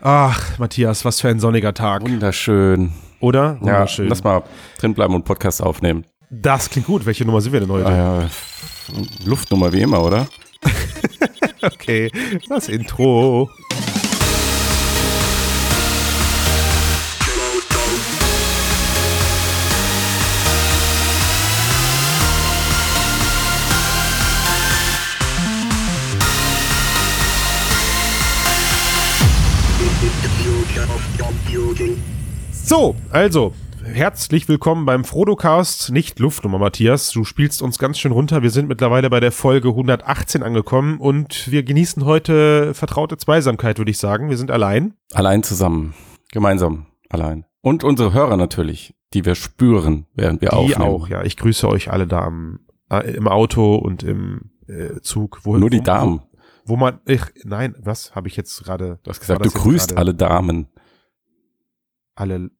Ach, Matthias, was für ein sonniger Tag. Wunderschön. Oder? Wunderschön. Ja, lass mal drin bleiben und Podcast aufnehmen. Das klingt gut. Welche Nummer sind wir denn heute? Ah, ja. Luftnummer wie immer, oder? okay, das Intro. So, also, herzlich willkommen beim Frodocast, nicht Luftnummer, Matthias. Du spielst uns ganz schön runter. Wir sind mittlerweile bei der Folge 118 angekommen und wir genießen heute vertraute Zweisamkeit, würde ich sagen. Wir sind allein. Allein zusammen. Gemeinsam. Allein. Und unsere Hörer natürlich, die wir spüren, während wir Die aufnehmen. auch, ja. Ich grüße euch alle da am, äh, im Auto und im äh, Zug. Wo, Nur die wo, Damen. Wo, wo man, ich, nein, was habe ich jetzt gerade? Du hast gesagt, du grüßt alle Damen. Alle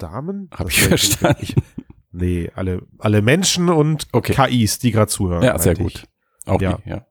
Damen? Hab Das ich verstanden. Ich, nee, alle, alle Menschen und Okay. KIs, die gerade zuhören. Ja, sehr gut. ich. Auch Ja. die, ja.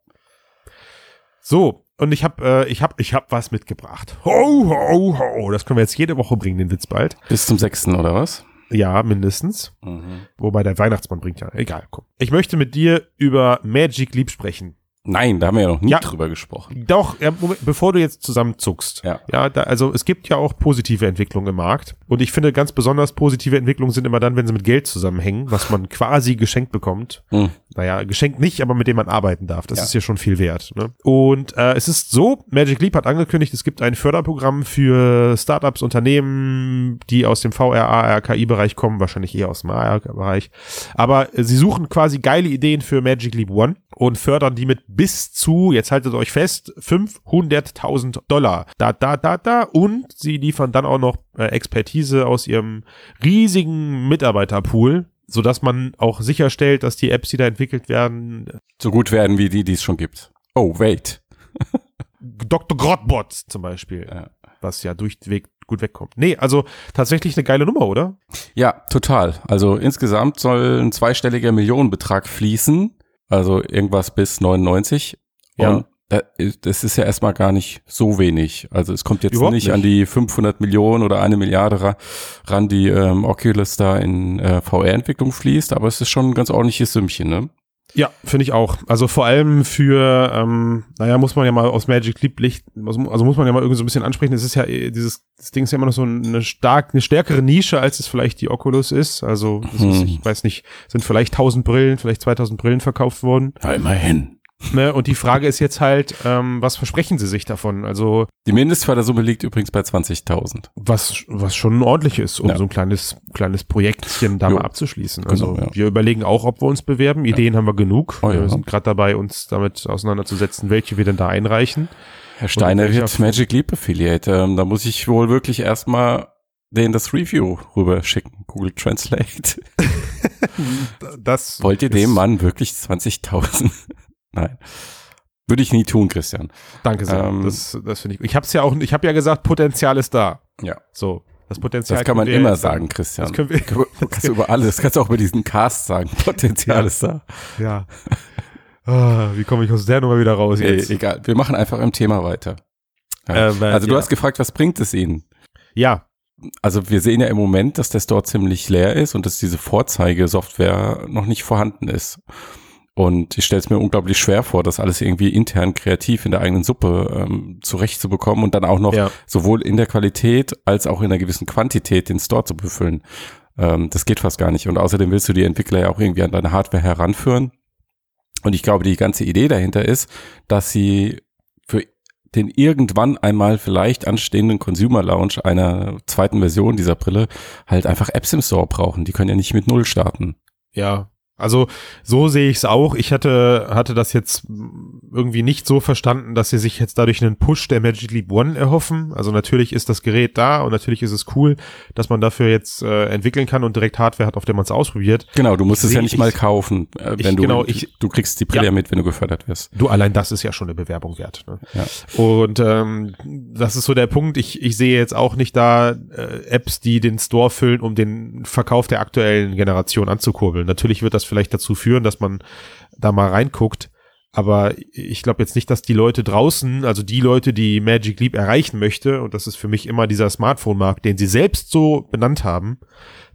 So, und ich habe äh, ich hab, ich hab was mitgebracht. Ho, ho, ho. Das können wir jetzt jede Woche bringen, den Witz bald. Bis zum sechsten, oder was? Ja, mindestens. Mhm. Wobei der Weihnachtsmann bringt ja. Egal, komm. Ich möchte mit dir über Magic Leap sprechen. Nein, da haben wir ja noch nie Ja. drüber gesprochen. Doch, ja, Moment, bevor du jetzt zusammenzuckst. Ja. Ja, da, also es gibt ja auch positive Entwicklungen im Markt. Und ich finde ganz besonders positive Entwicklungen sind immer dann, wenn sie mit Geld zusammenhängen, was man quasi geschenkt bekommt. Hm. Naja, geschenkt nicht, aber mit dem man arbeiten darf. Das Ja. ist ja schon viel wert. Ne? Und äh, es ist so, Magic Leap hat angekündigt, es gibt ein Förderprogramm für Startups, Unternehmen, die aus dem VRA, RKI-Bereich kommen, wahrscheinlich eher aus dem AR-Bereich. Aber äh, sie suchen quasi geile Ideen für Magic Leap One und fördern die mit bis zu, jetzt haltet euch fest, 500.000 Dollar. Da, da, da, da. Und sie liefern dann auch noch äh, Expertise aus ihrem riesigen Mitarbeiterpool, sodass man auch sicherstellt, dass die Apps, die da entwickelt werden, So gut werden wie die, die es schon gibt. Oh, wait. Dr. Grotbot zum Beispiel, Ja. was ja durchweg gut wegkommt. Nee, also tatsächlich eine geile Nummer, oder? Ja, total. Also insgesamt soll ein zweistelliger Millionenbetrag fließen, also irgendwas bis 99. Ja. Und das ist ja erstmal gar nicht so wenig. Also es kommt jetzt nicht, nicht. an die 500 Millionen oder eine Milliarde ra ran, die ähm, Oculus da in äh, VR-Entwicklung fließt, aber es ist schon ein ganz ordentliches Sümmchen, ne? Ja, finde ich auch. Also vor allem für, ähm, naja, muss man ja mal aus Magic Leap also also muss man ja mal irgendwie so ein bisschen ansprechen. Es ist ja, eh, dieses das Ding ist ja immer noch so eine stark, eine stärkere Nische, als es vielleicht die Oculus ist. Also, das ist, Hm. ich weiß nicht, sind vielleicht 1000 Brillen, vielleicht 2000 Brillen verkauft worden. Ja, immerhin. Ne? Und die Frage ist jetzt halt, ähm, was versprechen sie sich davon? Also, Die Mindestfördersumme liegt übrigens bei 20.000. was, was schon ordentlich ist, um Ja. so ein kleines, kleines Projektchen da Jo. mal abzuschließen. Also Genau, ja. wir überlegen auch, ob wir uns bewerben. Ideen haben wir genug. Oh. Wir sind gerade dabei, uns damit auseinanderzusetzen, welche wir denn da einreichen. Herr Steiner wird? Magic Leap Affiliate. Ähm, da muss ich wohl wirklich erstmal denen das Review rüber schicken. Google Translate. Das Wollt ihr dem Mann wirklich 20.000? Nein. Würde ich nie tun, Christian. Danke sehr. Ähm, das das finde ich. Ich habe es ja auch. Ich habe ja gesagt, Potenzial ist da. Ja. So, das Potenzial. Das kann man immer sagen, Christian. Das können wir. Du kannst du über alles, kannst du auch über diesen Cast sagen. Potenzial Ja. ist da. Ja. Ah, wie komme ich aus der Nummer wieder raus jetzt? egal. Wir machen einfach im Thema weiter. Ja. Äh, also du ja. hast gefragt, was bringt es Ihnen? Ja, Also wir sehen ja im Moment, dass der Store ziemlich leer ist und dass diese Vorzeigesoftware noch nicht vorhanden ist. Und ich stelle es mir unglaublich schwer vor, das alles irgendwie intern kreativ in der eigenen Suppe ähm, zurechtzubekommen und dann auch noch ja. sowohl in der Qualität als auch in einer gewissen Quantität den Store zu befüllen. Ähm, das geht fast gar nicht. Und außerdem willst du die Entwickler ja auch irgendwie an deine Hardware heranführen. Und ich glaube, die ganze Idee dahinter ist, dass sie für den irgendwann einmal vielleicht anstehenden Consumer Launch einer zweiten Version dieser Brille halt einfach Apps im Store brauchen. Die können ja nicht mit Null starten. Ja, also so sehe ich es auch. Ich hatte, hatte das jetzt irgendwie nicht so verstanden, dass sie sich jetzt dadurch einen Push der Magic Leap One erhoffen. Also natürlich ist das Gerät da und natürlich ist es cool, dass man dafür jetzt äh, entwickeln kann und direkt Hardware hat, auf der man es ausprobiert. Genau, du musst Ich es ja nicht ich- mal kaufen, äh, ich- wenn du, genau, ich- du kriegst die Brille ja mit, wenn du gefördert wirst. Du, allein das ist ja schon eine Bewerbung wert. Ne? Ja. Und ähm, das ist so der Punkt. Ich, ich sehe jetzt auch nicht da äh, Apps, die den Store füllen, um den Verkauf der aktuellen Generation anzukurbeln. Natürlich wird das vielleicht dazu führen, dass man da mal reinguckt. Aber ich glaube jetzt nicht, dass die Leute draußen, also die Leute, die Magic Leap erreichen möchte, und das ist für mich immer dieser Smartphone-Markt, den sie selbst so benannt haben,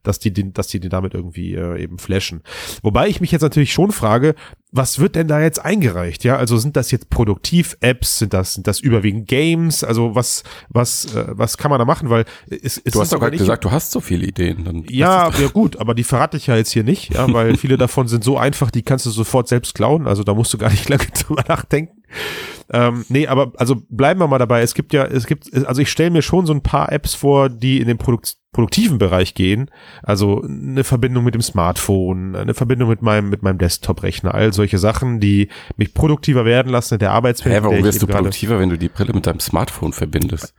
dass die, den, dass die den damit irgendwie äh, eben flashen. Wobei ich mich jetzt natürlich schon frage, was wird denn da jetzt eingereicht? Ja, also sind das jetzt Produktiv-Apps? Sind das, sind das überwiegend Games? Also was, was, äh, was kann man da machen? Weil es, es Du hast doch gerade nicht- gesagt, du hast so viele Ideen. Dann ja, ja gut, aber die verrate ich ja jetzt hier nicht, ja, weil viele davon sind so einfach, die kannst du sofort selbst klauen, also da musst du gar nicht lange drüber nachdenken. Ähm, nee, aber also bleiben wir mal dabei. Es gibt ja, es gibt, also ich stelle mir schon so ein paar Apps vor, die in den Produkt produktiven Bereich gehen. Also eine Verbindung mit dem Smartphone, eine Verbindung mit meinem, mit meinem Desktop-Rechner, all solche Sachen, die mich produktiver werden lassen in der Arbeitswelt. Hä, der warum wirst du produktiver, wenn du die Brille mit deinem Smartphone verbindest?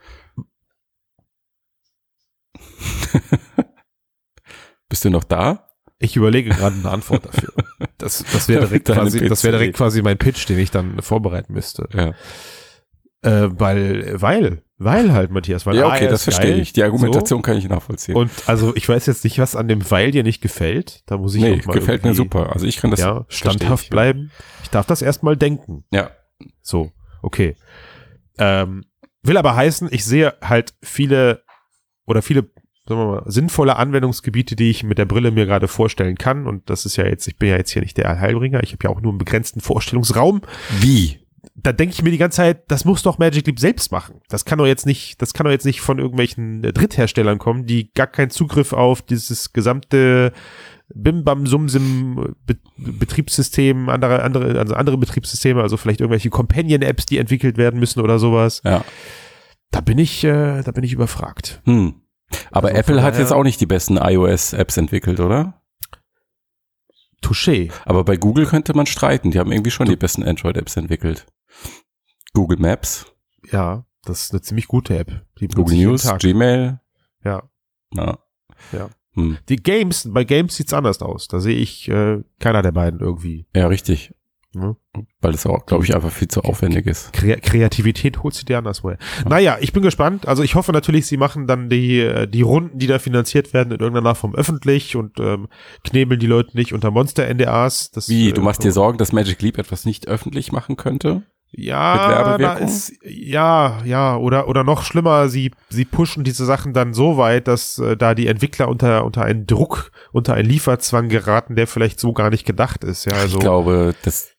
Bist du noch da? Ich überlege gerade eine Antwort dafür. Das, das wäre direkt, quasi, das PC. direkt quasi mein Pitch, den ich dann vorbereiten müsste. Ja, Äh, weil, weil, weil halt, Matthias. Weil ja okay, er das verstehe geil, ich. Die Argumentation kann ich nachvollziehen. So. Und also ich weiß jetzt nicht, was an dem Weil dir nicht gefällt. Da muss ich nee, auch mal gefällt mir super. Also ich kann das ja, standhaft ich. bleiben. Ich darf das erstmal denken. Ja, So, okay. Ähm, will aber heißen, ich sehe halt viele oder viele sagen wir mal, sinnvolle Anwendungsgebiete, die ich mit der Brille mir gerade vorstellen kann. Und das ist ja jetzt, ich bin ja jetzt hier nicht der Heilbringer, ich habe ja auch nur einen begrenzten Vorstellungsraum. wie? da denke ich mir die ganze Zeit, das muss doch Magic Leap selbst machen. Das kann doch jetzt nicht, das kann doch jetzt nicht von irgendwelchen äh, Drittherstellern kommen, die gar keinen Zugriff auf dieses gesamte Bim Bam Sum Sim Be Betriebssystem, andere andere also andere Betriebssysteme, also vielleicht irgendwelche Companion Apps, die entwickelt werden müssen oder sowas. Ja. Da bin ich äh, da bin ich überfragt. Hm. Aber Also Apple hat jetzt auch nicht die besten iOS-Apps entwickelt, oder? Touché. Aber bei Google könnte man streiten. Die haben irgendwie schon die besten Android-Apps entwickelt. Google Maps, Ja, das ist eine ziemlich gute App. Google News. Gmail. Ja. Ja. Ja. Hm. Die Games, bei Games sieht's anders aus. Da sehe ich äh, keiner der beiden irgendwie. Ja, richtig. Ne? Weil es auch, glaube ich, einfach viel zu aufwendig ist. Kre Kreativität holt sie dir anderswo her. Naja, ich bin gespannt. Also ich hoffe natürlich, sie machen dann die, äh, die Runden, die da finanziert werden, in irgendeiner Form öffentlich und ähm, knebeln die Leute nicht unter Monster-NDAs. Das, Wie, äh, du machst dir Sorgen, dass Magic Leap etwas nicht öffentlich machen könnte? Ja, da ist, ja, ja, oder, oder noch schlimmer, sie, sie pushen diese Sachen dann so weit, dass äh, da die Entwickler unter, unter einen Druck, unter einen Lieferzwang geraten, der vielleicht so gar nicht gedacht ist. Ja, also, ich glaube, das,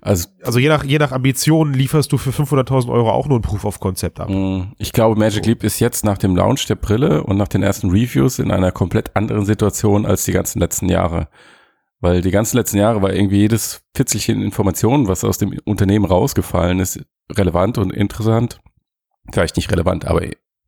also also je nach, je nach Ambition lieferst du für 500.000 Euro auch nur ein Proof of Concept ab. mh, ich glaube, Magic Leap ist jetzt nach dem Launch der Brille und nach den ersten Reviews in einer komplett anderen Situation als die ganzen letzten Jahre. Weil die ganzen letzten Jahre war irgendwie jedes Fitzelchen Informationen, was aus dem Unternehmen rausgefallen ist, relevant und interessant. Vielleicht nicht relevant, aber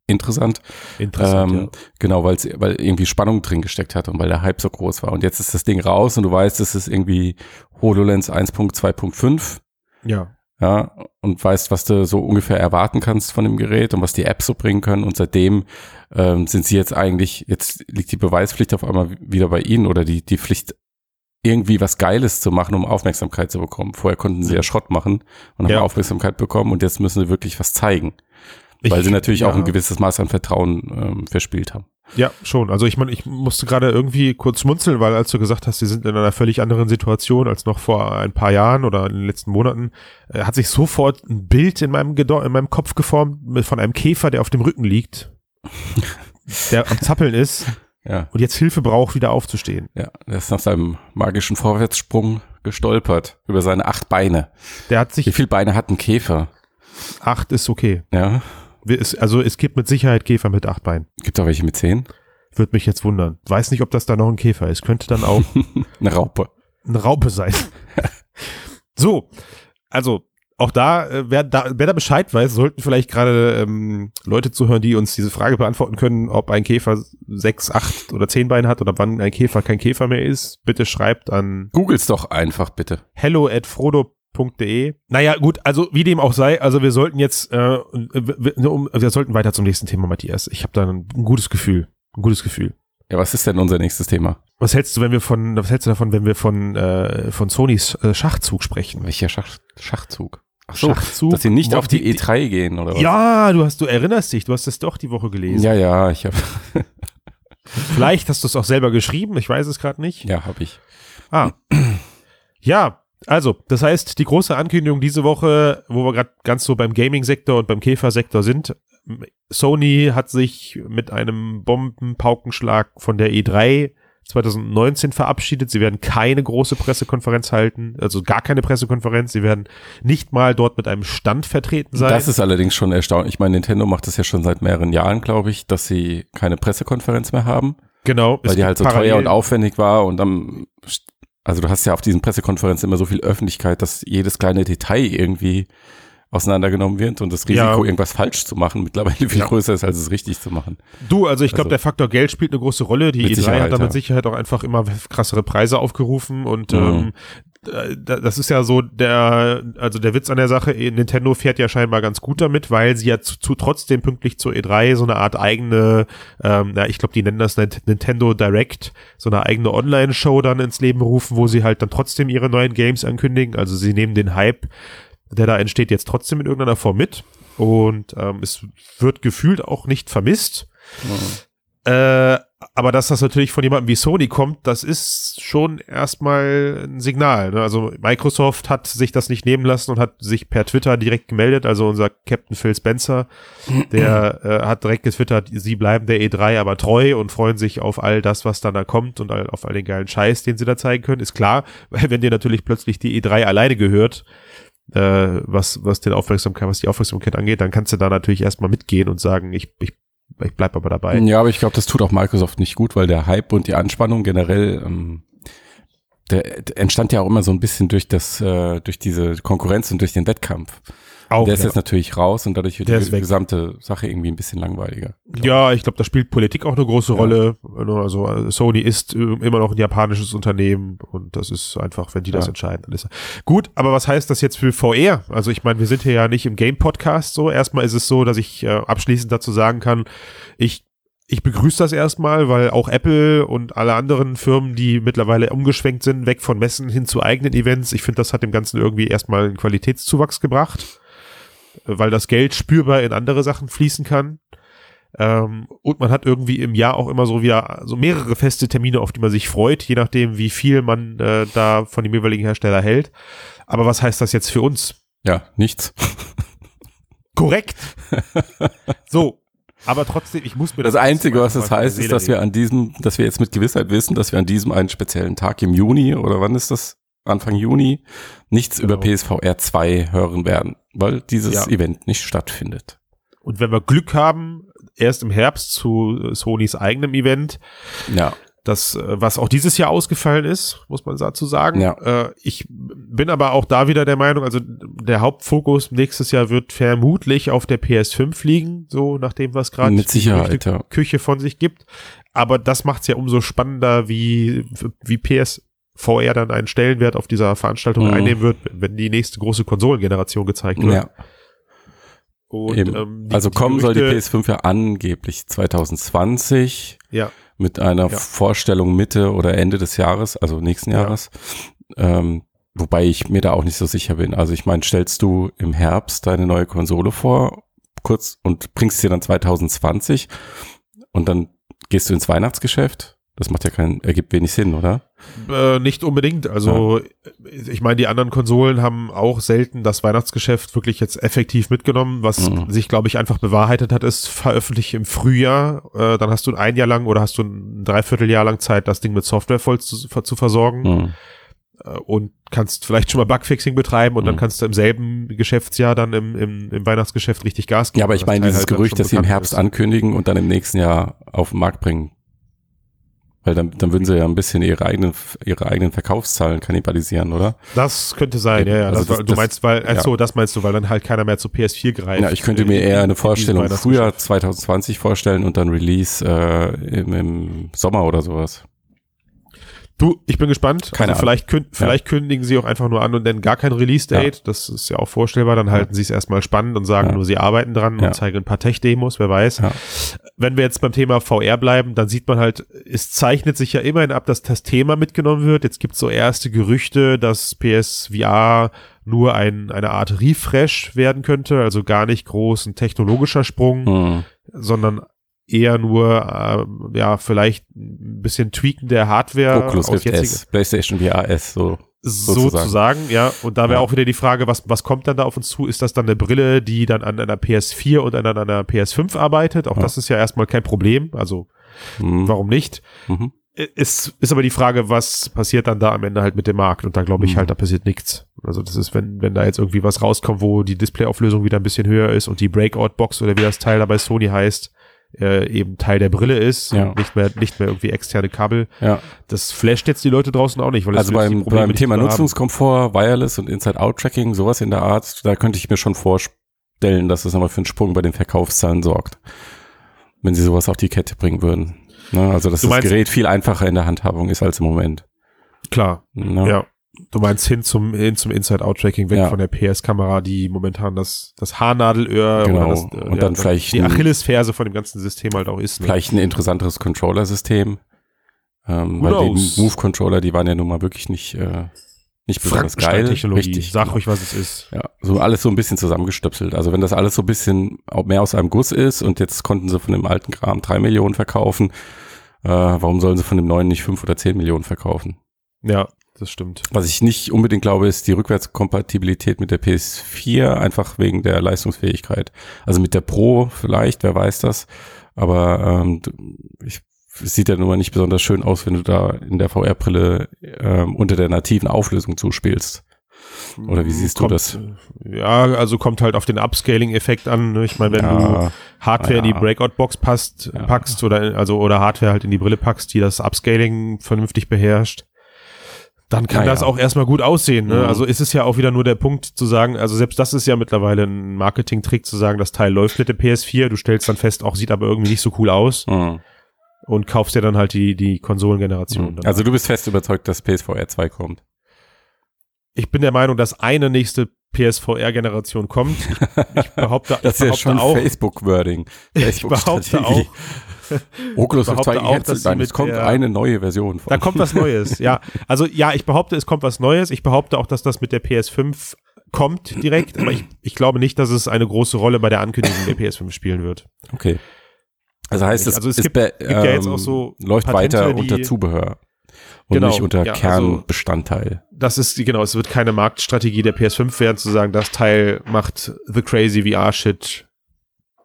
interessant. Interessant, Ähm, Genau, weil's, weil irgendwie Spannung drin gesteckt hat und weil der Hype so groß war. Und jetzt ist das Ding raus und du weißt, es ist irgendwie HoloLens 1.2.5. ja. Ja, und weißt, was du so ungefähr erwarten kannst von dem Gerät und was die Apps so bringen können. Und seitdem ähm, sind sie jetzt eigentlich, jetzt liegt die Beweispflicht auf einmal wieder bei ihnen oder die, die Pflicht, irgendwie was Geiles zu machen, um Aufmerksamkeit zu bekommen. Vorher konnten sie ja Schrott machen und haben Ja. Aufmerksamkeit bekommen und jetzt müssen sie wirklich was zeigen. Ich- Weil sie natürlich ja. auch ein gewisses Maß an Vertrauen ähm, verspielt haben. Ja, schon. Also ich meine, ich musste gerade irgendwie kurz schmunzeln, weil als du gesagt hast, sie sind in einer völlig anderen Situation als noch vor ein paar Jahren oder in den letzten Monaten, äh, hat sich sofort ein Bild in meinem, Gedo in meinem Kopf geformt mit, von einem Käfer, der auf dem Rücken liegt, der am Zappeln ist Ja, und jetzt Hilfe braucht, wieder aufzustehen. ja, der ist nach seinem magischen Vorwärtssprung gestolpert über seine acht Beine. Der hat Wie sich, viele Beine hat ein Käfer? acht ist okay. Ja, Also es gibt mit Sicherheit Käfer mit acht Beinen. gibt auch welche mit zehn. Würde mich jetzt wundern. Weiß nicht, ob das da noch ein Käfer ist. Könnte dann auch Eine Raupe. eine Raupe sein. so, also auch da, äh, wer da, wer da Bescheid weiß, sollten vielleicht gerade ähm, Leute zuhören, die uns diese Frage beantworten können, ob ein Käfer sechs, acht oder zehn Beine hat oder wann ein Käfer kein Käfer mehr ist. Bitte schreibt an Googles doch einfach bitte. hello at frodo.de. Naja, gut, also wie dem auch sei, also wir sollten jetzt, äh, wir, wir- um, wir sollten weiter zum nächsten Thema, Matthias. Ich habe da ein, ein gutes Gefühl. Ein gutes Gefühl. Ja, was ist denn unser nächstes Thema? Was hältst du, wenn wir von, was hältst du davon, wenn wir von, äh, von Sonys äh, Schachzug sprechen? Welcher Schach Schachzug? Ach so, Schachzug. dass sie nicht auf die E3 gehen oder was? Ja, du hast, du erinnerst dich, du hast das doch die Woche gelesen. Ja, ja, ich habe Vielleicht hast du es auch selber geschrieben, ich weiß es gerade nicht. ja, habe ich. Ah. Ja, Also, das heißt, die große Ankündigung diese Woche, wo wir gerade ganz so beim Gaming-Sektor und beim Käfersektor sind, Sony hat sich mit einem Bombenpaukenschlag von der E3 2019 verabschiedet. Sie werden keine große Pressekonferenz halten, also gar keine Pressekonferenz. Sie werden nicht mal dort mit einem Stand vertreten sein. Das ist allerdings schon erstaunlich. Ich meine, Nintendo macht das ja schon seit mehreren Jahren, glaube ich, dass sie keine Pressekonferenz mehr haben. Genau. Weil die halt so teuer und aufwendig war und dann, also du hast ja auf diesen Pressekonferenzen immer so viel Öffentlichkeit, dass jedes kleine Detail irgendwie auseinandergenommen wird und das Risiko, ja. irgendwas falsch zu machen, mittlerweile viel ja. größer ist, als es richtig zu machen. Du, also ich glaube, also, der Faktor Geld spielt eine große Rolle. Die E3 hat da mit ja. Sicherheit auch einfach immer krassere Preise aufgerufen und mhm. ähm, das ist ja so der, also der Witz an der Sache, Nintendo fährt ja scheinbar ganz gut damit, weil sie ja zu, zu trotzdem pünktlich zur E3 so eine Art eigene, ähm, ja, ich glaube, die nennen das Nintendo Direct, so eine eigene Online-Show dann ins Leben rufen, wo sie halt dann trotzdem ihre neuen Games ankündigen. Also sie nehmen den Hype der da entsteht, jetzt trotzdem in irgendeiner Form mit. Und ähm, es wird gefühlt auch nicht vermisst. Mhm. Äh, aber dass das natürlich von jemandem wie Sony kommt, das ist schon erstmal ein Signal. Ne? Also Microsoft hat sich das nicht nehmen lassen und hat sich per Twitter direkt gemeldet. Also unser Captain Phil Spencer, der äh, hat direkt getwittert, sie bleiben der E3 aber treu und freuen sich auf all das, was dann da kommt und auf all den geilen Scheiß, den sie da zeigen können. Ist klar, weil wenn dir natürlich plötzlich die E3 alleine gehört, äh, was, was den Aufmerksamkeit, was die Aufmerksamkeit angeht, dann kannst du da natürlich erstmal mitgehen und sagen, ich, ich, ich bleib aber dabei. Ja, aber ich glaube, das tut auch Microsoft nicht gut, weil der Hype und die Anspannung generell, ähm, der, der entstand ja auch immer so ein bisschen durch das, äh, durch diese Konkurrenz und durch den Wettkampf. Auch, der ist ja. jetzt natürlich raus und dadurch wird der die gesamte Sache irgendwie ein bisschen langweiliger. Ja, ich glaube, da spielt Politik auch eine große ja. Rolle. Also äh, Sony ist äh, immer noch ein japanisches Unternehmen und das ist einfach, wenn die ja. das entscheiden, dann ist gut. Aber was heißt das jetzt für VR? Also ich meine, wir sind hier ja nicht im Game Podcast so. Erstmal ist es so, dass ich äh, abschließend dazu sagen kann, ich ich begrüße das erstmal, weil auch Apple und alle anderen Firmen, die mittlerweile umgeschwenkt sind, weg von Messen hin zu eigenen Events, ich finde, das hat dem Ganzen irgendwie erstmal einen Qualitätszuwachs gebracht weil das Geld spürbar in andere Sachen fließen kann. Ähm, und man hat irgendwie im Jahr auch immer so wieder so mehrere feste Termine, auf die man sich freut, je nachdem, wie viel man äh, da von dem jeweiligen Hersteller hält. Aber was heißt das jetzt für uns? Ja, nichts. Korrekt. so. Aber trotzdem, ich muss mir das. Das Einzige, was das heißt, ist, dass wir an diesem, dass wir jetzt mit Gewissheit wissen, dass wir an diesem einen speziellen Tag im Juni oder wann ist das? Anfang Juni nichts genau. über PSVR 2 hören werden, weil dieses ja. Event nicht stattfindet. Und wenn wir Glück haben, erst im Herbst zu Sonys eigenem Event. Ja. Das, äh, was auch dieses Jahr ausgefallen ist, muss man dazu sagen. Ja. Äh, ich bin aber auch da wieder der Meinung, also der Hauptfokus nächstes Jahr wird vermutlich auf der PS5 liegen, so nachdem was gerade ja. Küche von sich gibt. Aber das macht es ja umso spannender, wie, wie PS VR dann einen Stellenwert auf dieser Veranstaltung mhm. einnehmen wird, wenn die nächste große Konsolengeneration gezeigt wird. Ja. Und, ähm, die, also kommen soll die PS5 ja angeblich 2020 ja. mit einer ja. Vorstellung Mitte oder Ende des Jahres, also nächsten Jahres. Ja. Ähm, wobei ich mir da auch nicht so sicher bin. Also ich meine, stellst du im Herbst deine neue Konsole vor, kurz und bringst sie dann 2020 und dann gehst du ins Weihnachtsgeschäft das macht ja keinen, ergibt wenig Sinn, oder? Äh, nicht unbedingt. Also ja. ich meine, die anderen Konsolen haben auch selten das Weihnachtsgeschäft wirklich jetzt effektiv mitgenommen. Was mhm. sich, glaube ich, einfach bewahrheitet hat, ist veröffentlicht im Frühjahr. Äh, dann hast du ein Jahr lang oder hast du ein Dreivierteljahr lang Zeit, das Ding mit Software voll zu, zu versorgen. Mhm. Äh, und kannst vielleicht schon mal Bugfixing betreiben und mhm. dann kannst du im selben Geschäftsjahr dann im, im, im Weihnachtsgeschäft richtig Gas geben. Ja, aber ich meine, dieses halt Gerücht, dass sie im Herbst ist. ankündigen und dann im nächsten Jahr auf den Markt bringen, weil dann, dann würden sie ja ein bisschen ihre eigenen, ihre eigenen Verkaufszahlen kannibalisieren, oder? Das könnte sein, ja, ja. Also das, das, du meinst, weil, ach so, das meinst du, weil dann halt keiner mehr zu PS4 greift. Ja, ich könnte mir eher eine Vorstellung früher 2020 vorstellen und dann Release äh, im, im Sommer oder sowas. Du, ich bin gespannt. Keine also vielleicht, kün vielleicht ja. kündigen sie auch einfach nur an und nennen gar kein Release-Date. Ja. Das ist ja auch vorstellbar. Dann halten ja. sie es erstmal spannend und sagen nur, sie arbeiten dran und zeigen ein paar Tech-Demos, wer weiß. Wenn wir jetzt beim Thema VR bleiben, dann sieht man halt, es zeichnet sich ja immerhin ab, dass das Thema mitgenommen wird. Jetzt gibt es so erste Gerüchte, dass PSVR nur ein, eine Art Refresh werden könnte, also gar nicht groß ein technologischer Sprung, mhm. sondern eher nur, äh, ja, vielleicht ein bisschen Tweaken der Hardware. Oculus Rift S, PlayStation VR S, so. Sozusagen, ja. Und da wäre Ja. auch wieder die Frage, was, was kommt dann da auf uns zu? Ist das dann eine Brille, die dann an einer PS4 und an einer PS5 arbeitet? Auch Ja. das ist ja erstmal kein Problem. Also, Mhm. warum nicht? Mhm. Es ist aber die Frage, was passiert dann da am Ende halt mit dem Markt? Und da glaube ich Mhm. halt, da passiert nichts. Also das ist, wenn, wenn da jetzt irgendwie was rauskommt, wo die Displayauflösung wieder ein bisschen höher ist und die Breakout-Box oder wie das Teil da bei Sony heißt, äh, eben Teil der Brille ist Ja. und nicht mehr, nicht mehr irgendwie externe Kabel. Ja. Das flasht jetzt die Leute draußen auch nicht, weil Also beim, beim Thema. Nutzungskomfort, Wireless und Inside-Out-Tracking, sowas in der Art, da könnte ich mir schon vorstellen, dass das nochmal für einen Sprung bei den Verkaufszahlen sorgt. Wenn sie sowas auf die Kette bringen würden. Ne? Also, dass Du das meinst- Gerät viel einfacher in der Handhabung ist als im Moment. Klar, Ne? ja. Du meinst hin zum, hin zum Inside-Out-Tracking, weg Ja. von der PS-Kamera, die momentan das, das Haarnadelöhr Genau. oder das, äh, Und dann vielleicht die Achillesferse von dem ganzen System halt auch ist. Ne? Vielleicht ein interessanteres Controller-System. Ähm, Who weil knows? die Move-Controller, die waren ja nun mal wirklich nicht, äh, nicht besonders geil. Richtig. Sag genau. ruhig, was es ist. Ja, so alles so ein bisschen zusammengestöpselt. Also wenn das alles so ein bisschen mehr aus einem Guss ist und jetzt konnten sie von dem alten Kram drei Millionen verkaufen, äh, warum sollen sie von dem neuen nicht fünf oder zehn Millionen verkaufen? Ja, das stimmt. Was ich nicht unbedingt glaube, ist die Rückwärtskompatibilität mit der PS4, einfach wegen der Leistungsfähigkeit. Also mit der Pro vielleicht, wer weiß das. Aber ähm, ich, es sieht ja nun mal nicht besonders schön aus, wenn du da in der VR-Brille ähm, unter der nativen Auflösung zuspielst. Oder wie siehst du kommt, das? äh, Ja, also kommt halt auf den Upscaling-Effekt an. Ne? Ich meine, wenn du Ja, Hardware in die ja. Breakout-Box passt, Ja. packst oder also oder Hardware halt in die Brille packst, die das Upscaling vernünftig beherrscht, dann kann das auch erstmal gut aussehen. Ne? Mhm. Also ist es ja auch wieder nur der Punkt zu sagen, also selbst das ist ja mittlerweile ein Marketing-Trick zu sagen, das Teil läuft mit der PS4, du stellst dann fest, auch sieht aber irgendwie nicht so cool aus Mhm. und kaufst dir dann halt die, die Konsolengeneration. dann. Also du bist fest überzeugt, dass PSVR 2 kommt. ich bin der Meinung, dass eine nächste PSVR-Generation kommt. Ich, ich behaupte, Das ist ich ja behaupte schon auch, Facebook-Wording. ich behaupte auch, Oculus behaupte 2 auch, dass nein, es kommt eine neue Version von. Da kommt was Neues, ja. Also ja, ich behaupte, es kommt was Neues. Ich behaupte auch, dass das mit der PS5 kommt direkt, aber ich, ich glaube nicht, dass es eine große Rolle bei der Ankündigung der PS5 spielen wird. Okay. Also heißt es, Also es gibt- gibt ja jetzt ähm, auch so läuft Patente, weiter unter Zubehör und Genau, nicht unter ja, also- Kernbestandteil. Das ist, genau, es wird keine Marktstrategie der PS5 werden, zu sagen, das Teil macht the crazy VR-Shit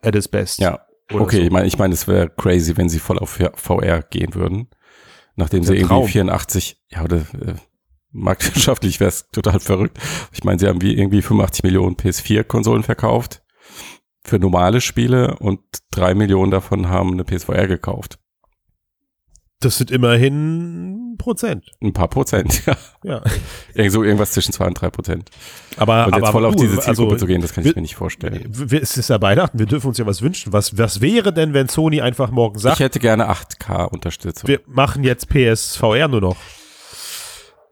at its best. ja, Oder okay. so. Ich meine, ich meine, es wäre crazy, wenn sie voll auf VR gehen würden, nachdem sie ein irgendwie Traum. 84, ja, oder äh, marktwirtschaftlich wäre es total verrückt. Ich meine, sie haben wie irgendwie 85 Millionen PS4-Konsolen verkauft für normale Spiele und drei Millionen davon haben eine PSVR gekauft. Das sind immerhin Prozent. Ein paar Prozent, ja. Ja. Irgend so irgendwas zwischen zwei und drei Prozent. Aber, Und aber jetzt voll auf du, diese Zielgruppe also, zu gehen, das kann wir- ich mir nicht vorstellen. Es ist ja Weihnachten, wir dürfen uns ja was wünschen. Was, was wäre denn, wenn Sony einfach morgen Ich sagt, hätte gerne 8K-Unterstützung. wir machen jetzt PSVR nur noch?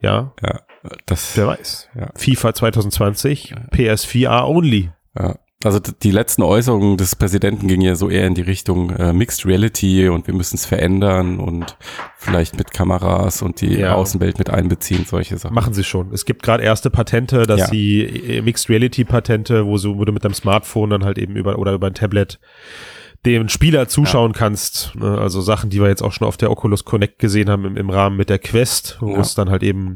Ja, Ja, das, wer weiß. Ja. FIFA 2020, PS4 only. ja. Also die letzten Äußerungen des Präsidenten gingen ja so eher in die Richtung äh, Mixed Reality und wir müssen es verändern und vielleicht mit Kameras und die Ja. Außenwelt mit einbeziehen, solche Sachen. Machen sie schon. Es gibt gerade erste Patente, dass Ja. sie äh, Mixed Reality Patente, wo, so, wo du mit deinem Smartphone dann halt eben über oder über ein Tablet dem Spieler zuschauen kannst. Ne? Also Sachen, die wir jetzt auch schon auf der Oculus Connect gesehen haben im, im Rahmen mit der Quest, wo Ja. es dann halt eben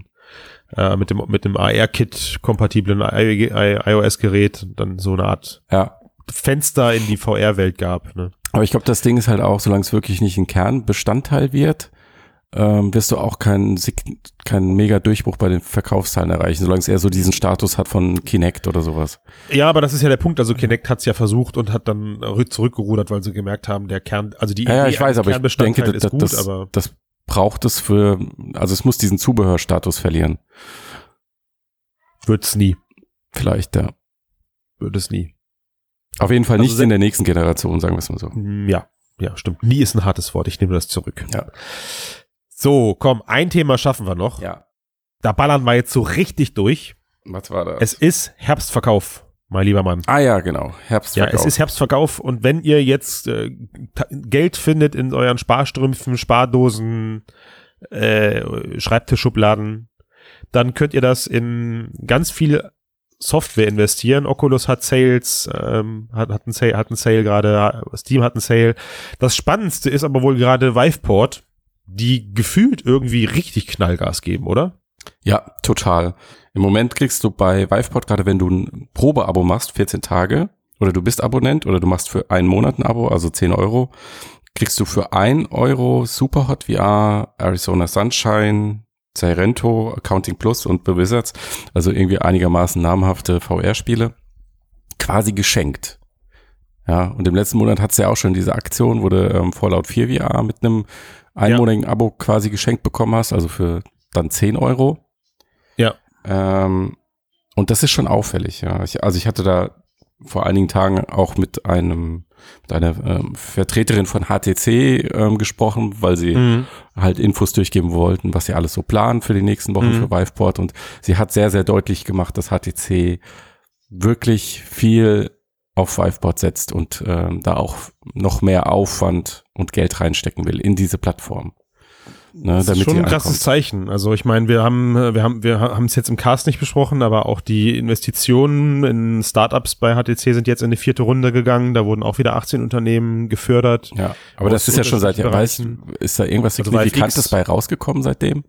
äh, mit dem mit dem AR-Kit kompatiblen iOS-Gerät dann so eine Art Ja, Fenster in die VR-Welt gab. Ne? aber ich glaube, das Ding ist halt auch, solange es wirklich nicht ein Kernbestandteil wird, ähm, wirst du auch keinen keinen mega Durchbruch bei den Verkaufszahlen erreichen, solange es eher so diesen Status hat von Kinect oder sowas. Ja, aber das ist ja der Punkt. Also Kinect hat es ja versucht und hat dann rü- zurückgerudert, weil sie gemerkt haben, der Kern, also die Ja, ja ich weiß, aber ich denke, ist das, gut, das, aber das braucht es für, also es muss diesen Zubehörstatus verlieren. wird's nie. Vielleicht, ja. Wird es nie. Auf jeden Fall Also nicht in der nächsten Generation, sagen wir es mal so. Hm, Ja, ja, stimmt. Nie ist ein hartes Wort. Ich nehme das zurück. Ja. So, komm, ein Thema schaffen wir noch. Ja. Da ballern wir jetzt so richtig durch. Was war das? Es ist Herbstverkauf, mein lieber Mann. ah ja, genau. Herbstverkauf. Ja, es ist Herbstverkauf und wenn ihr jetzt äh, Geld findet in euren Sparstrümpfen, Spardosen, äh, Schreibtischschubladen, dann könnt ihr das in ganz viel Software investieren. Oculus hat Sales, ähm, hat, hat einen Sale, hat einen Sale gerade, Steam hat einen Sale. Das Spannendste ist aber wohl gerade Viveport, die gefühlt irgendwie richtig Knallgas geben, oder? Ja, total. Im Moment kriegst du bei Vivepod, gerade wenn du ein Probeabo machst, 14 Tage, oder du bist Abonnent, oder du machst für einen Monat ein Abo, also 10 Euro, kriegst du für ein Euro Superhot VR, Arizona Sunshine, Zyrento, Accounting Plus und The Wizards, also irgendwie einigermaßen namhafte VR-Spiele, quasi geschenkt. Ja, und im letzten Monat hat es ja auch schon diese Aktion, wo du ähm, Fallout 4 VR mit einem einmonatigen ja. Abo quasi geschenkt bekommen hast, also für dann 10 Euro. Ja. Ähm, und das ist schon auffällig, ja. Ich, also ich hatte da vor einigen Tagen auch mit einem mit einer ähm, Vertreterin von HTC ähm, gesprochen, weil sie mhm. halt Infos durchgeben wollten, was sie alles so planen für die nächsten Wochen mhm. für Viveport und sie hat sehr sehr deutlich gemacht, dass HTC wirklich viel auf Viveport setzt und ähm, da auch noch mehr Aufwand und Geld reinstecken will in diese Plattform. Ne, das ist schon ein krasses Zeichen. Also ich meine, wir haben, wir haben, wir haben es jetzt im Cast nicht besprochen, aber auch die Investitionen in Startups bei HTC sind jetzt in die vierte Runde gegangen. Da wurden auch wieder 18 Unternehmen gefördert. Ja, aber das ist ja schon seit Jahren. Weißt, ist da irgendwas also Signifikantes bei rausgekommen seitdem?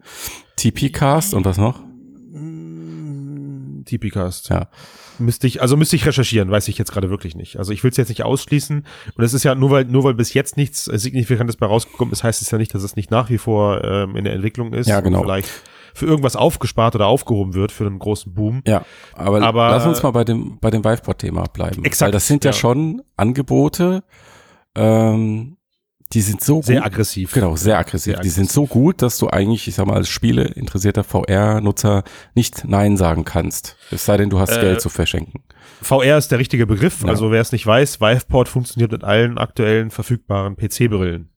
TP-Cast und was noch? TP-Cast. Ja. Müsste ich, also müsste ich recherchieren, weiß ich jetzt gerade wirklich nicht. Also ich will es jetzt nicht ausschließen. Und es ist ja nur weil, nur weil bis jetzt nichts Signifikantes bei rausgekommen ist, heißt es ja nicht, dass es nicht nach wie vor ähm, in der Entwicklung ist. Ja, genau. vielleicht für irgendwas aufgespart oder aufgehoben wird für einen großen Boom. Ja, aber, aber lass uns mal bei dem, bei dem Viveport-Thema bleiben. Exakt. Weil das sind ja, ja schon Angebote, ähm, die sind so sehr gut, aggressiv. Genau, sehr aggressiv. Sehr die sind so gut, dass du eigentlich, ich sag mal, als Spiele interessierter VR-Nutzer nicht Nein sagen kannst. Es sei denn, du hast äh, Geld zu verschenken. VR ist der richtige Begriff. Ja. Also wer es nicht weiß, Viveport funktioniert mit allen aktuellen verfügbaren PC-Brillen.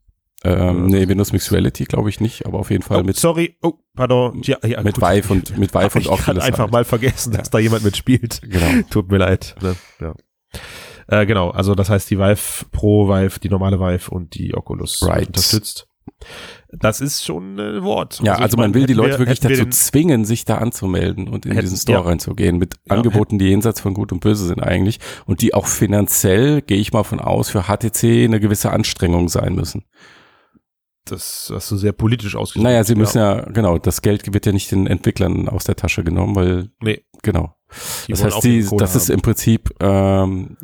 Ähm, nee, Windows Mixed Reality glaube ich nicht, aber auf jeden Fall oh, mit. Sorry, oh, pardon. Ja, ja, mit gut. Vive und mit Vive und Oculus. Ich einfach halt. mal vergessen, dass da jemand mitspielt. Genau. Tut mir leid. Ne? Ja. Äh, genau, also das heißt die Vive Pro Vive, die normale Vive und die Oculus right. unterstützt. Das ist schon ein Wort. Ja, also, also man will die Leute wir, wirklich dazu zwingen, sich da anzumelden und in hätten, diesen Store ja. reinzugehen mit ja, Angeboten, die jenseits von Gut und Böse sind eigentlich und die auch finanziell, gehe ich mal von aus, für HTC eine gewisse Anstrengung sein müssen. Das hast du sehr politisch ausgedrückt. Naja, sie müssen ja. ja, genau, das Geld wird ja nicht den Entwicklern aus der Tasche genommen, weil, nee. genau. Die das heißt, die, das ist im Prinzip ähm,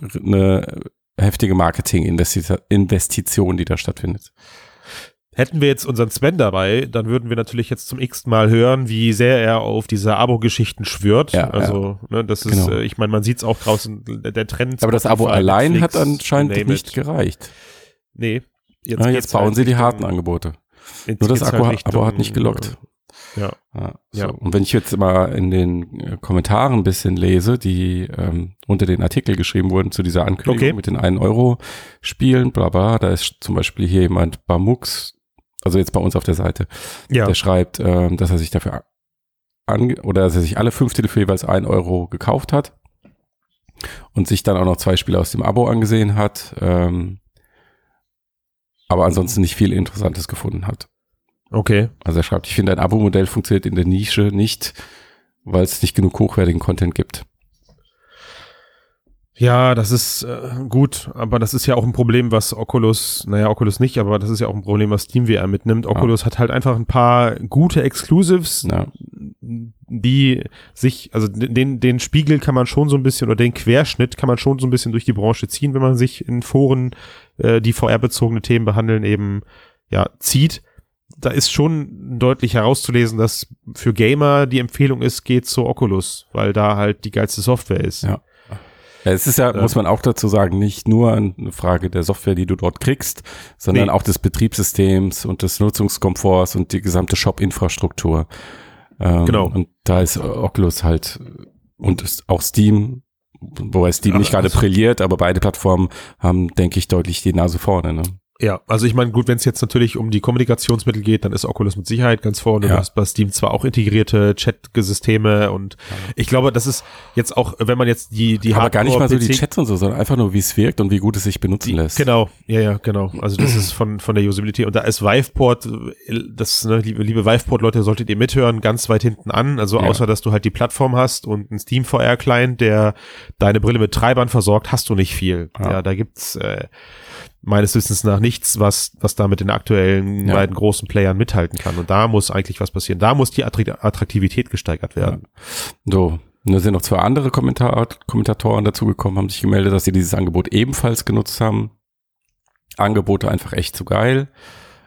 eine heftige Marketing-Investition, die da stattfindet. Hätten wir jetzt unseren Sven dabei, dann würden wir natürlich jetzt zum x Mal hören, wie sehr er auf diese Abo-Geschichten schwört. Ja, also, ja. Ne, das ist, genau. äh, ich meine, man sieht es auch draußen, der Trend. Aber das Abo allein Netflix, hat anscheinend nicht it. gereicht. Nee. Jetzt, ja, jetzt bauen halt sie die harten Angebote. Nur das halt Abo hat nicht gelockt. Ja. ja, so. ja. Und wenn ich jetzt mal in den äh, Kommentaren ein bisschen lese, die ähm, unter den Artikel geschrieben wurden zu dieser Ankündigung okay. mit den 1 Euro Spielen, bla bla, da ist zum Beispiel hier jemand Bamux, also jetzt bei uns auf der Seite, ja. der schreibt, ähm, dass er sich dafür an, oder dass er sich alle fünf Titel für jeweils 1 Euro gekauft hat und sich dann auch noch zwei Spiele aus dem Abo angesehen hat, ähm, aber ansonsten nicht viel Interessantes gefunden hat. Okay. Also er schreibt, ich finde, ein Abo-Modell funktioniert in der Nische nicht, weil es nicht genug hochwertigen Content gibt. Ja, das ist äh, gut, aber das ist ja auch ein Problem, was Oculus, naja, Oculus nicht, aber das ist ja auch ein Problem, was SteamVR mitnimmt. Oculus ja. hat halt einfach ein paar gute Exclusives, ja. die sich, also den, den Spiegel kann man schon so ein bisschen, oder den Querschnitt kann man schon so ein bisschen durch die Branche ziehen, wenn man sich in Foren, äh, die VR-bezogene Themen behandeln, eben, ja, zieht da ist schon deutlich herauszulesen, dass für Gamer die Empfehlung ist, geht zu Oculus, weil da halt die geilste Software ist. Ja. ja es ist ja, muss man auch dazu sagen, nicht nur eine Frage der Software, die du dort kriegst, sondern nee. auch des Betriebssystems und des Nutzungskomforts und die gesamte Shop-Infrastruktur. Ähm, genau. Und da ist Oculus halt und auch Steam, wobei Steam nicht gerade also, brilliert, aber beide Plattformen haben, denke ich, deutlich die Nase vorne. Ne? Ja, also ich meine, gut, wenn es jetzt natürlich um die Kommunikationsmittel geht, dann ist Oculus mit Sicherheit ganz vorne. Ja. Du hast bei Steam zwar auch integrierte Chat-Systeme und ja. ich glaube, das ist jetzt auch, wenn man jetzt die die Aber gar nicht mal so die Chats und so, sondern einfach nur, wie es wirkt und wie gut es sich benutzen die, lässt. Genau, ja, ja, genau. Also das ist von von der Usability und da ist Viveport, das ne, liebe liebe Viveport-Leute, solltet ihr mithören, ganz weit hinten an. Also ja. außer dass du halt die Plattform hast und einen Steam VR-Client, der deine Brille mit Treibern versorgt, hast du nicht viel. Ja, da gibt's äh, meines Wissens nach nichts, was, was da mit den aktuellen Ja. beiden großen Playern mithalten kann. Und da muss eigentlich was passieren. Da muss die Attrakt- Attraktivität gesteigert werden. So, und da sind noch zwei andere Kommentar Kommentatoren dazugekommen, haben sich gemeldet, dass sie dieses Angebot ebenfalls genutzt haben. Angebote einfach echt zu geil.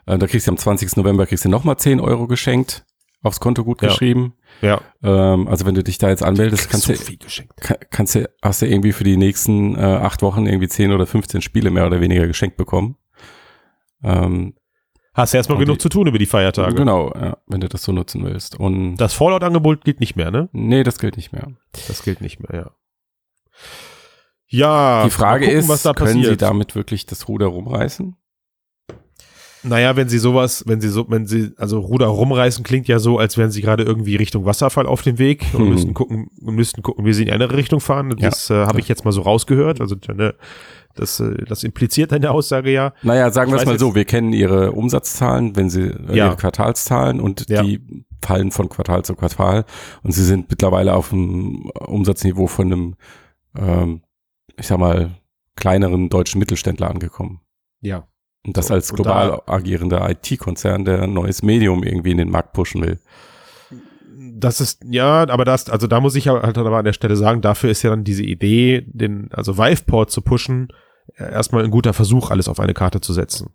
Äh, da kriegst du am 20. November kriegst du nochmal 10 Euro geschenkt, aufs Konto gut Ja. geschrieben. Ja. Ähm, also wenn du dich da jetzt anmeldest, kannst so du, viel geschenkt. ka- kannst du, hast du irgendwie für die nächsten äh, acht Wochen irgendwie 10 oder 15 Spiele mehr oder weniger geschenkt bekommen. Ähm, Hast du erstmal genug die- zu tun über die Feiertage. genau, ja, wenn du das so nutzen willst. Und Das Fallout-Angebot gilt nicht mehr, ne? nee, das gilt nicht mehr. Das gilt nicht mehr, ja. Ja, Die Frage gucken, ist, können sie damit wirklich das Ruder rumreißen? Naja, wenn sie sowas, wenn sie so, wenn sie, also Ruder rumreißen klingt ja so, als wären sie gerade irgendwie Richtung Wasserfall auf dem Weg und Hm. müssten gucken, müssten gucken, wie sie in eine andere Richtung fahren. Das äh, habe ich jetzt mal so rausgehört. Also ne, das, äh, das impliziert deine Aussage ja. Naja, sagen wir es mal jetzt- so, wir kennen ihre Umsatzzahlen, wenn sie äh, Ja. ihre Quartalszahlen und Ja. die fallen von Quartal zu Quartal und sie sind mittlerweile auf einem Umsatzniveau von einem, ähm, ich sag mal, kleineren deutschen Mittelständler angekommen. Ja. Und das So, als global agierender IT-Konzern, der ein neues Medium irgendwie in den Markt pushen will. Das ist, ja, aber das, also da muss ich halt aber an der Stelle sagen, dafür ist ja dann diese Idee, den, also Viveport zu pushen, erstmal ein guter Versuch, alles auf eine Karte zu setzen.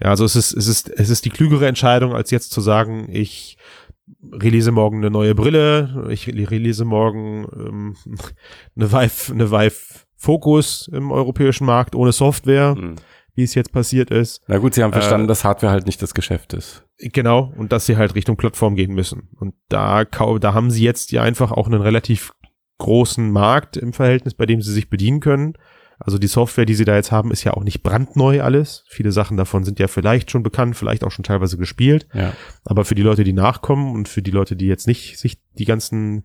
Ja, also es ist, es ist, es ist die klügere Entscheidung, als jetzt zu sagen, ich release morgen eine neue Brille, ich release morgen ähm, eine Vive, eine Vive Focus im europäischen Markt ohne Software, wie es jetzt passiert ist. Na gut, sie haben verstanden, Äh, dass Hardware halt nicht das Geschäft ist. Genau, und dass sie halt Richtung Plattform gehen müssen. Und da, da haben sie jetzt ja einfach auch einen relativ großen Markt im Verhältnis, bei dem sie sich bedienen können. Also die Software, die sie da jetzt haben, ist ja auch nicht brandneu alles. Viele Sachen davon sind ja vielleicht schon bekannt, vielleicht auch schon teilweise gespielt. Ja. Aber für die Leute, die nachkommen und für die Leute, die jetzt nicht sich die ganzen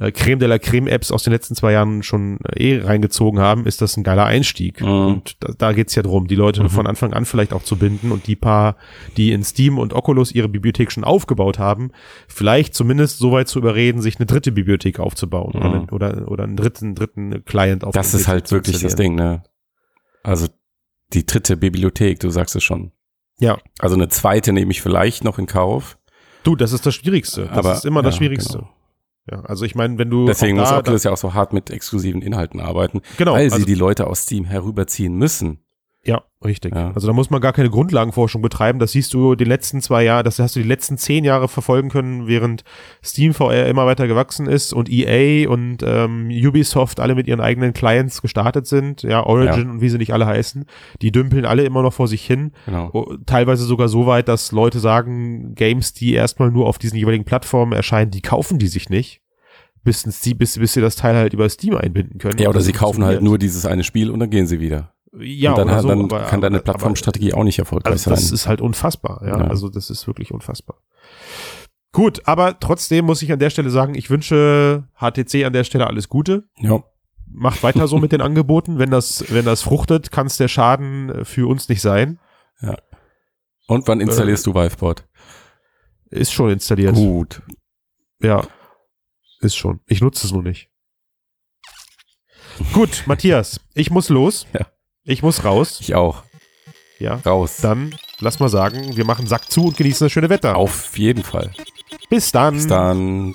äh, Creme de la Creme Apps aus den letzten zwei Jahren schon äh, eh reingezogen haben, ist das ein geiler Einstieg. Mhm. Und da, da geht's ja drum, die Leute Mhm. von Anfang an vielleicht auch zu binden und die paar, die in Steam und Oculus ihre Bibliothek schon aufgebaut haben, vielleicht zumindest so weit zu überreden, sich eine dritte Bibliothek aufzubauen Mhm. oder, einen- oder, oder einen dritten, dritten Client auf Das ist halt wirklich das. Ding, ne? Also die dritte Bibliothek, du sagst es schon. Ja. Also eine zweite nehme ich vielleicht noch in Kauf. Du, das ist das Schwierigste. Das aber ist immer das ja, Schwierigste. genau. Ja, also ich meine, wenn du Deswegen muss Oculus ja auch so hart mit exklusiven Inhalten arbeiten, genau, weil also, sie die Leute aus Steam herüberziehen müssen. Ja, richtig. Ja. Also da muss man gar keine Grundlagenforschung betreiben. Das siehst du die letzten zwei Jahre, das hast du die letzten zehn Jahre verfolgen können, während Steam VR immer weiter gewachsen ist und EA und ähm, Ubisoft alle mit ihren eigenen Clients gestartet sind, ja, Origin Ja. und wie sie nicht alle heißen. Die dümpeln alle immer noch vor sich hin. Genau. Oh, Teilweise sogar so weit, dass Leute sagen, Games, die erstmal nur auf diesen jeweiligen Plattformen erscheinen, die kaufen die sich nicht. Bis, bis, bis sie das Teil halt über Steam einbinden können. Ja, oder sie kaufen halt nur dieses eine Spiel und dann gehen sie wieder. Ja, und dann, oder so, dann aber- kann deine Plattformstrategie auch nicht erfolgreich Also das sein. ist halt unfassbar, ja? Ja. Also das ist wirklich unfassbar. Gut, aber trotzdem muss ich an der Stelle sagen, ich wünsche HTC an der Stelle alles Gute. ja. Macht weiter so mit den Angeboten. Wenn das, wenn das fruchtet, kann es der Schaden äh, für uns nicht sein. Und wann installierst Äh, du Viveport? Ist schon installiert. Gut. Ja. Ist schon. Ich nutze es nur nicht. Gut, Matthias, ich muss los. Ja. Ich muss raus. Ich auch. Ja. Raus. Dann lass mal sagen, wir machen Sack zu und genießen das schöne Wetter. Auf jeden Fall. Bis dann. Bis dann.